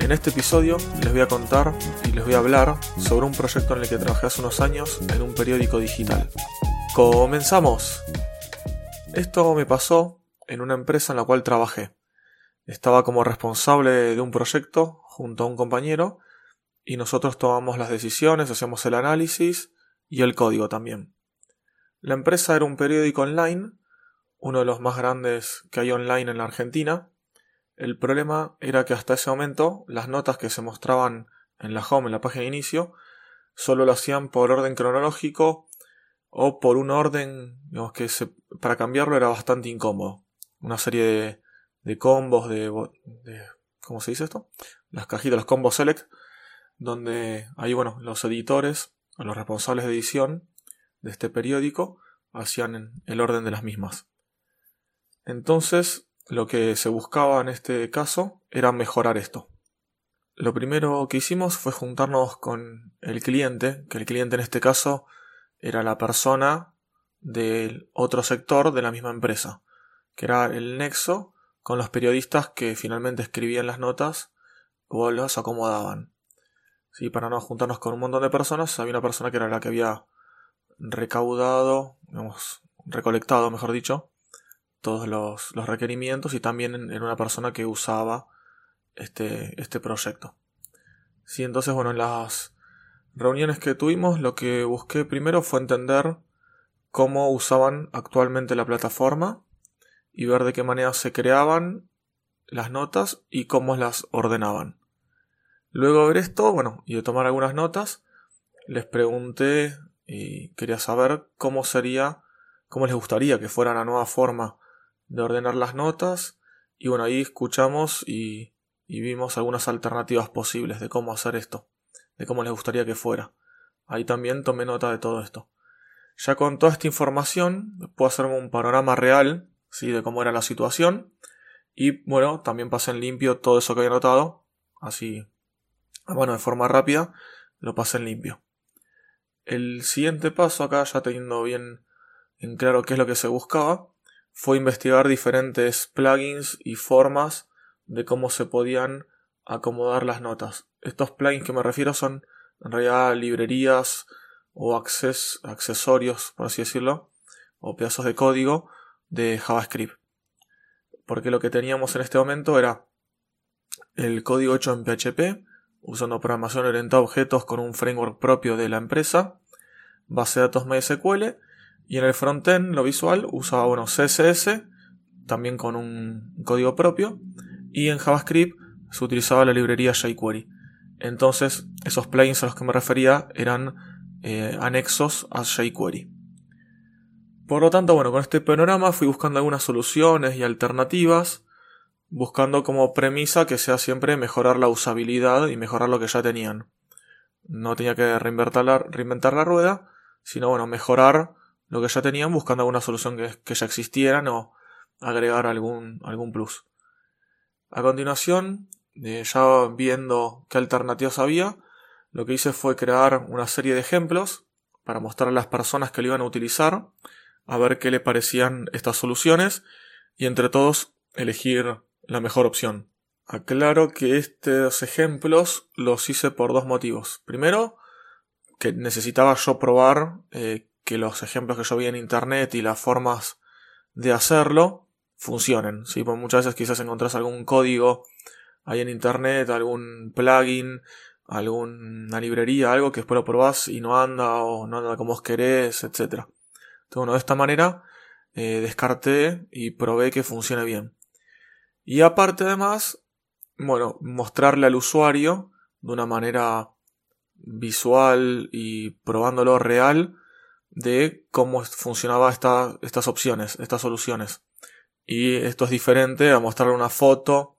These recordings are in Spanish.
En este episodio les voy a contar y les voy a hablar sobre un proyecto en el que trabajé hace unos años en un periódico digital. ¡Comenzamos! Esto me pasó en una empresa en la cual trabajé. Estaba como responsable de un proyecto junto a un compañero y nosotros tomamos las decisiones, hacíamos el análisis y el código también. La empresa era un periódico online, uno de los más grandes que hay online en la Argentina, el problema era que hasta ese momento las notas que se mostraban en la home, en la página de inicio, solo lo hacían por orden cronológico o por un orden, digamos que para cambiarlo era bastante incómodo. Una serie de, combos, de, de, ¿cómo se dice esto? Las cajitas, los combos select, donde ahí, bueno, los editores o los responsables de edición de este periódico hacían el orden de las mismas. Entonces, lo que se buscaba en este caso era mejorar esto. Lo primero que hicimos fue juntarnos con el cliente, que el cliente en este caso era la persona del otro sector de la misma empresa, que era el nexo con los periodistas que finalmente escribían las notas o las acomodaban. Sí, para no juntarnos con un montón de personas, había una persona que era la que había recaudado, digamos, recolectado, mejor dicho, todos los, requerimientos y también en, una persona que usaba este, este proyecto. Sí, entonces, bueno, en las reuniones que tuvimos, lo que busqué primero fue entender cómo usaban actualmente la plataforma y ver de qué manera se creaban las notas y cómo las ordenaban. Luego de ver esto, bueno, y de tomar algunas notas, les pregunté y quería saber cómo sería, cómo les gustaría que fuera la nueva forma de ordenar las notas y bueno, ahí escuchamos y, vimos algunas alternativas posibles de cómo hacer esto, de cómo les gustaría que fuera. Ahí también tomé nota de todo esto. Ya con toda esta información puedo hacerme un panorama real ¿sí? de cómo era la situación y bueno, también pasé en limpio todo eso que había notado, así, bueno, de forma rápida, lo pasé en limpio. El siguiente paso acá, ya teniendo bien en claro qué es lo que se buscaba, fue investigar diferentes plugins y formas de cómo se podían acomodar las notas. Estos plugins que me refiero son en realidad librerías o accesorios, por así decirlo, o pedazos de código de JavaScript. Porque lo que teníamos en este momento era el código hecho en PHP, usando programación orientada a objetos con un framework propio de la empresa, base de datos MySQL y en el frontend, lo visual, usaba bueno, CSS, también con un código propio. Y en JavaScript se utilizaba la librería jQuery. Entonces, esos plugins a los que me refería eran eh, anexos a jQuery. Por lo tanto, bueno, con este panorama fui buscando algunas soluciones y alternativas, buscando como premisa que sea siempre mejorar la usabilidad y mejorar lo que ya tenían. No tenía que reinventar la, reinventar la rueda, sino bueno, mejorar lo que ya tenían buscando alguna solución que, ya existiera o agregar algún, algún plus. A continuación, eh, ya viendo qué alternativas había, lo que hice fue crear una serie de ejemplos para mostrar a las personas que lo iban a utilizar, a ver qué le parecían estas soluciones y entre todos elegir la mejor opción. Aclaro que estos ejemplos los hice por dos motivos. Primero, que necesitaba yo probar eh, que los ejemplos que yo vi en internet y las formas de hacerlo funcionen. ¿sí? Porque muchas veces quizás encontrás algún código ahí en internet, algún plugin, alguna librería, algo que después lo probás y no anda o no anda como vos querés, etc. Entonces, bueno, de esta manera eh, descarté y probé que funcione bien. Y aparte además, bueno, mostrarle al usuario de una manera visual y probándolo real de cómo funcionaba estas opciones, estas soluciones. Y esto es diferente a mostrarle una foto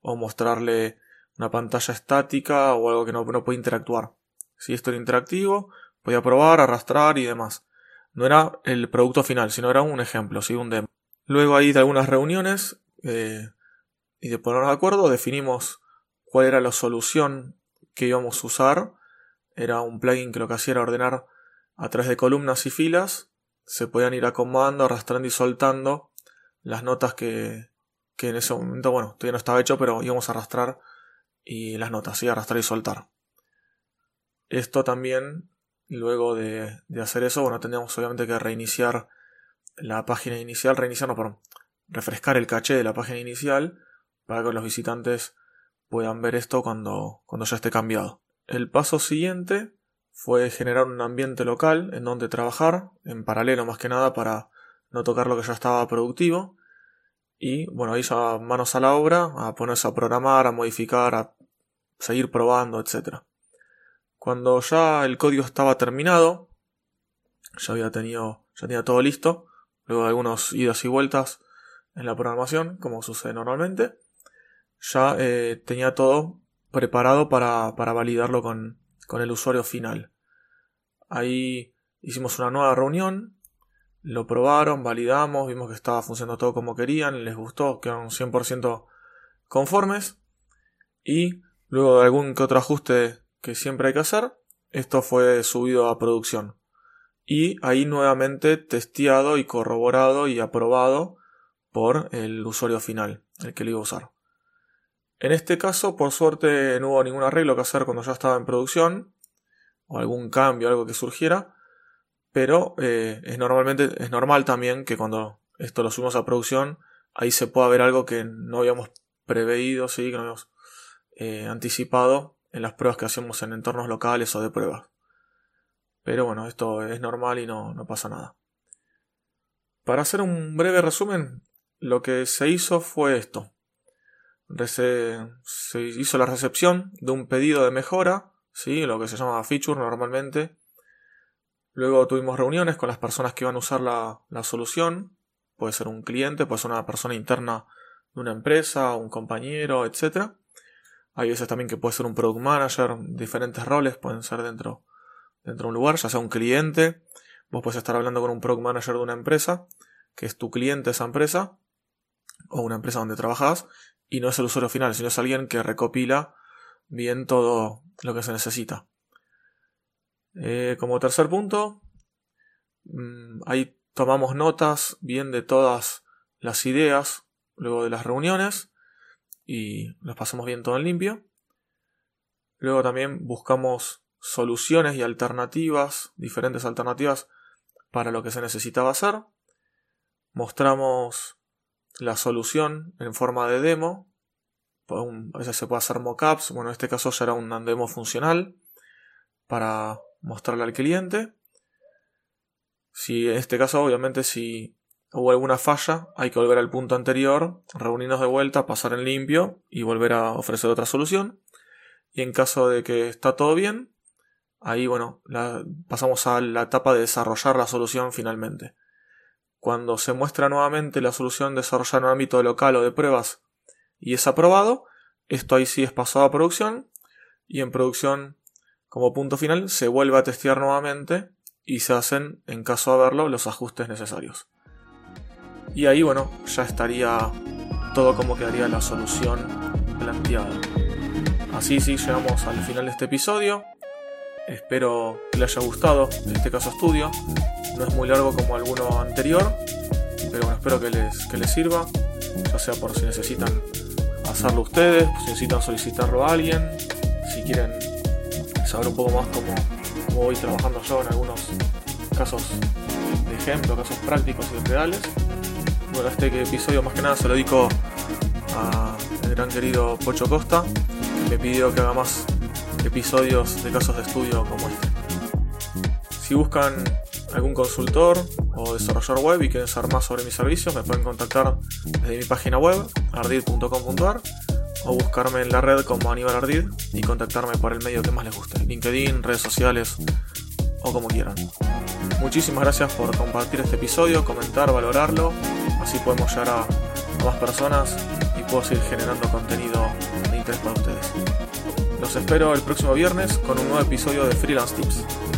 o mostrarle una pantalla estática o algo que no, no puede interactuar. Si esto era interactivo, podía probar, arrastrar y demás. No era el producto final, sino era un ejemplo, ¿sí? un demo. Luego ahí de algunas reuniones eh, y de ponernos de acuerdo definimos cuál era la solución que íbamos a usar. Era un plugin que lo que hacía era ordenar a través de columnas y filas. Se podían ir acomodando, arrastrando y soltando las notas que, que en ese momento, bueno, todavía no estaba hecho, pero íbamos a arrastrar y las notas, ¿sí? arrastrar y soltar. Esto también, luego de, de hacer eso, bueno, tendríamos obviamente que reiniciar la página inicial, reiniciar, no, perdón, refrescar el caché de la página inicial para que los visitantes puedan ver esto cuando, cuando ya esté cambiado. El paso siguiente fue generar un ambiente local en donde trabajar, en paralelo más que nada para no tocar lo que ya estaba productivo. Y bueno, ahí ya manos a la obra, a ponerse a programar, a modificar, a seguir probando, etc. Cuando ya el código estaba terminado, ya había tenido, ya tenía todo listo, luego de algunos idas y vueltas en la programación, como sucede normalmente, ya eh, tenía todo preparado para, para validarlo con, con el usuario final. Ahí hicimos una nueva reunión, lo probaron, validamos, vimos que estaba funcionando todo como querían, les gustó, quedaron 100% conformes. Y luego de algún que otro ajuste que siempre hay que hacer, esto fue subido a producción. Y ahí nuevamente testeado y corroborado y aprobado por el usuario final, el que lo iba a usar. En este caso, por suerte, no hubo ningún arreglo que hacer cuando ya estaba en producción, o algún cambio, algo que surgiera, pero eh, es, normalmente, es normal también que cuando esto lo subimos a producción, ahí se pueda ver algo que no habíamos preveído, ¿sí? que no habíamos eh, anticipado en las pruebas que hacemos en entornos locales o de pruebas. Pero bueno, esto es normal y no, no pasa nada. Para hacer un breve resumen, lo que se hizo fue esto se hizo la recepción de un pedido de mejora, ¿sí? lo que se llama feature normalmente. Luego tuvimos reuniones con las personas que iban a usar la, solución. Puede ser un cliente, puede ser una persona interna de una empresa, un compañero, etc. Hay veces también que puede ser un product manager, diferentes roles pueden ser dentro, dentro de un lugar, ya sea un cliente. Vos puedes estar hablando con un product manager de una empresa, que es tu cliente esa empresa, o una empresa donde trabajas, y no es el usuario final, sino es alguien que recopila bien todo lo que se necesita. Eh, como tercer punto, mm, ahí tomamos notas bien de todas las ideas luego de las reuniones y las pasamos bien todo en limpio. Luego también buscamos soluciones y alternativas, diferentes alternativas para lo que se necesitaba hacer. Mostramos la solución en forma de demo. A veces se puede hacer mockups. Bueno, en este caso ya era un demo funcional para mostrarle al cliente. Si en este caso, obviamente, si hubo alguna falla, hay que volver al punto anterior, reunirnos de vuelta, pasar en limpio y volver a ofrecer otra solución. Y en caso de que está todo bien, ahí bueno, pasamos a la etapa de desarrollar la solución finalmente. Cuando se muestra nuevamente la solución desarrollada en un ámbito local o de pruebas y es aprobado, esto ahí sí es pasado a producción y en producción como punto final se vuelve a testear nuevamente y se hacen, en caso de haberlo, los ajustes necesarios. Y ahí, bueno, ya estaría todo como quedaría la solución planteada. Así sí, llegamos al final de este episodio. Espero que le haya gustado este caso estudio. No es muy largo como alguno anterior, pero bueno, espero que les, que les sirva, ya sea por si necesitan hacerlo ustedes, si necesitan solicitarlo a alguien, si quieren saber un poco más cómo, voy trabajando yo en algunos casos de ejemplo, casos prácticos y reales. Bueno, este episodio más que nada se lo dedico al gran querido Pocho Costa, que me pidió que haga más episodios de casos de estudio como este. Si buscan algún consultor o desarrollador web y quieren saber más sobre mis servicios, me pueden contactar desde mi página web, ardid.com.ar, o buscarme en la red como Aníbal Ardid y contactarme por el medio que más les guste, LinkedIn, redes sociales o como quieran. Muchísimas gracias por compartir este episodio, comentar, valorarlo, así podemos llegar a, más personas y puedo seguir generando contenido de interés para ustedes. Los espero el próximo viernes con un nuevo episodio de Freelance Tips.